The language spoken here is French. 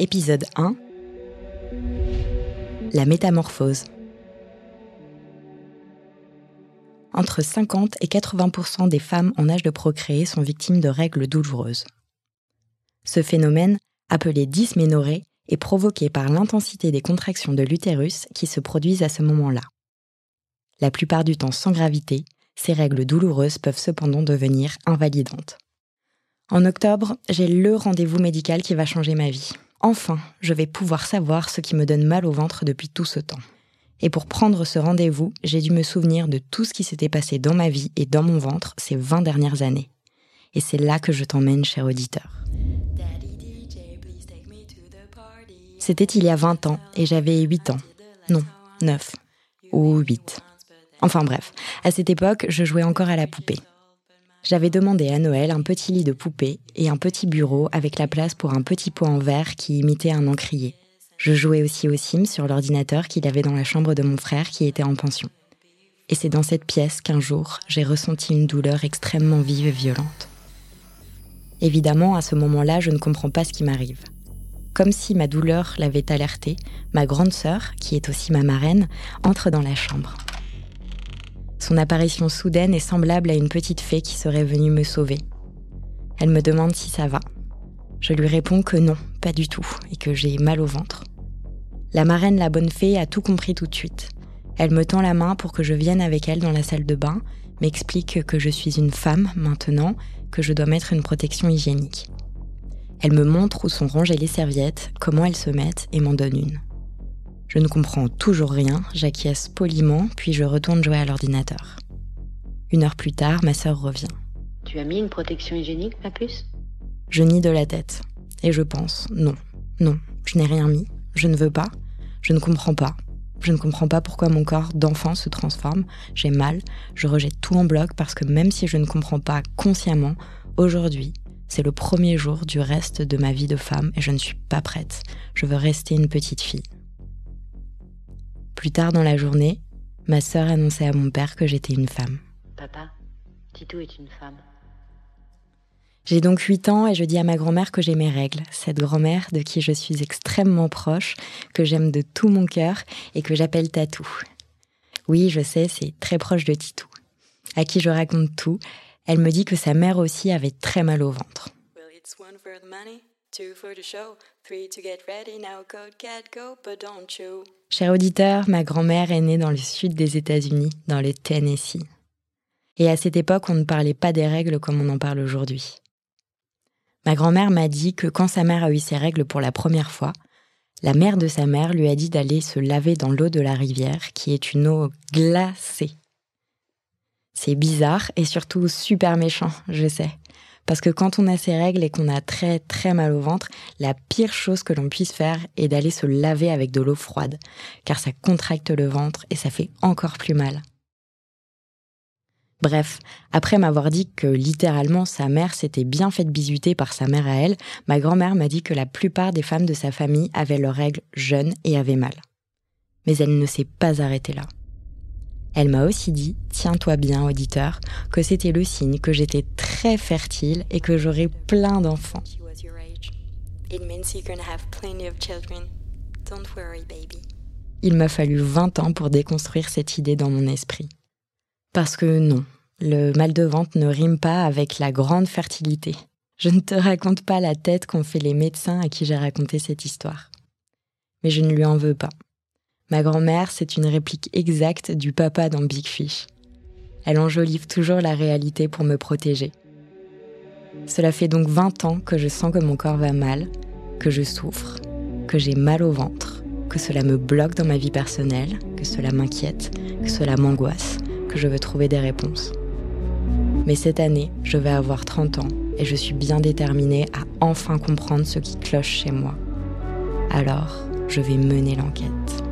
Épisode 1 La métamorphose. Entre 50 et 80% des femmes en âge de procréer sont victimes de règles douloureuses. Ce phénomène, appelé dysménorrhée, est provoqué par l'intensité des contractions de l'utérus qui se produisent à ce moment-là. La plupart du temps sans gravité, ces règles douloureuses peuvent cependant devenir invalidantes. En octobre, j'ai le rendez-vous médical qui va changer ma vie. Enfin, je vais pouvoir savoir ce qui me donne mal au ventre depuis tout ce temps. Et pour prendre ce rendez-vous, j'ai dû me souvenir de tout ce qui s'était passé dans ma vie et dans mon ventre ces 20 dernières années. Et c'est là que je t'emmène, cher auditeur. C'était il y a 20 ans et j'avais 8 ans. Non, 9 ou 8. Enfin bref, à cette époque, je jouais encore à la poupée. J'avais demandé à Noël un petit lit de poupée et un petit bureau avec la place pour un petit pot en verre qui imitait un encrier. Je jouais aussi au Sims sur l'ordinateur qu'il avait dans la chambre de mon frère qui était en pension. Et c'est dans cette pièce qu'un jour, j'ai ressenti une douleur extrêmement vive et violente. Évidemment, à ce moment-là, je ne comprends pas ce qui m'arrive. Comme si ma douleur l'avait alertée, ma grande sœur, qui est aussi ma marraine, entre dans la chambre. Son apparition soudaine est semblable à une petite fée qui serait venue me sauver. Elle me demande si ça va. Je lui réponds que non, pas du tout, et que j'ai mal au ventre. La marraine, la bonne fée, a tout compris tout de suite. Elle me tend la main pour que je vienne avec elle dans la salle de bain, m'explique que je suis une femme maintenant, que je dois mettre une protection hygiénique. Elle me montre où sont rangées les serviettes, comment elles se mettent et m'en donne une. Je ne comprends toujours rien, j'acquiesce poliment, puis je retourne jouer à l'ordinateur. Une heure plus tard, ma sœur revient. Tu as mis une protection hygiénique, ma puce? Je nie de la tête. Et je pense, non, non, je n'ai rien mis, je ne veux pas, je ne comprends pas. Je ne comprends pas pourquoi mon corps d'enfant se transforme, j'ai mal, je rejette tout en bloc parce que même si je ne comprends pas consciemment, aujourd'hui, c'est le premier jour du reste de ma vie de femme et je ne suis pas prête. Je veux rester une petite fille. Plus tard dans la journée, ma sœur annonçait à mon père que j'étais une femme. Papa, Titou est une femme. J'ai donc 8 ans et je dis à ma grand-mère que j'ai mes règles, cette grand-mère de qui je suis extrêmement proche, que j'aime de tout mon cœur et que j'appelle Tatou. Oui, je sais, c'est très proche de Titou, à qui je raconte tout. Elle me dit que sa mère aussi avait très mal au ventre. Cher auditeur, ma grand-mère est née dans le sud des États-Unis, dans le Tennessee. Et à cette époque, on ne parlait pas des règles comme on en parle aujourd'hui. Ma grand-mère m'a dit que quand sa mère a eu ses règles pour la première fois, la mère de sa mère lui a dit d'aller se laver dans l'eau de la rivière, qui est une eau glacée. C'est bizarre et surtout super méchant, je sais. Parce que quand on a ses règles et qu'on a très très mal au ventre, la pire chose que l'on puisse faire est d'aller se laver avec de l'eau froide, car ça contracte le ventre et ça fait encore plus mal. Bref, après m'avoir dit que littéralement sa mère s'était bien faite bisuter par sa mère à elle, ma grand-mère m'a dit que la plupart des femmes de sa famille avaient leurs règles jeunes et avaient mal. Mais elle ne s'est pas arrêtée là. Elle m'a aussi dit, tiens-toi bien auditeur, que c'était le signe que j'étais très fertile et que j'aurais plein d'enfants. Il m'a fallu 20 ans pour déconstruire cette idée dans mon esprit. Parce que non, le mal de ventre ne rime pas avec la grande fertilité. Je ne te raconte pas la tête qu'ont fait les médecins à qui j'ai raconté cette histoire. Mais je ne lui en veux pas. Ma grand-mère, c'est une réplique exacte du papa dans Big Fish. Elle enjolive toujours la réalité pour me protéger. Cela fait donc 20 ans que je sens que mon corps va mal, que je souffre, que j'ai mal au ventre, que cela me bloque dans ma vie personnelle, que cela m'inquiète, que cela m'angoisse, que je veux trouver des réponses. Mais cette année, je vais avoir 30 ans et je suis bien déterminée à enfin comprendre ce qui cloche chez moi. Alors, je vais mener l'enquête.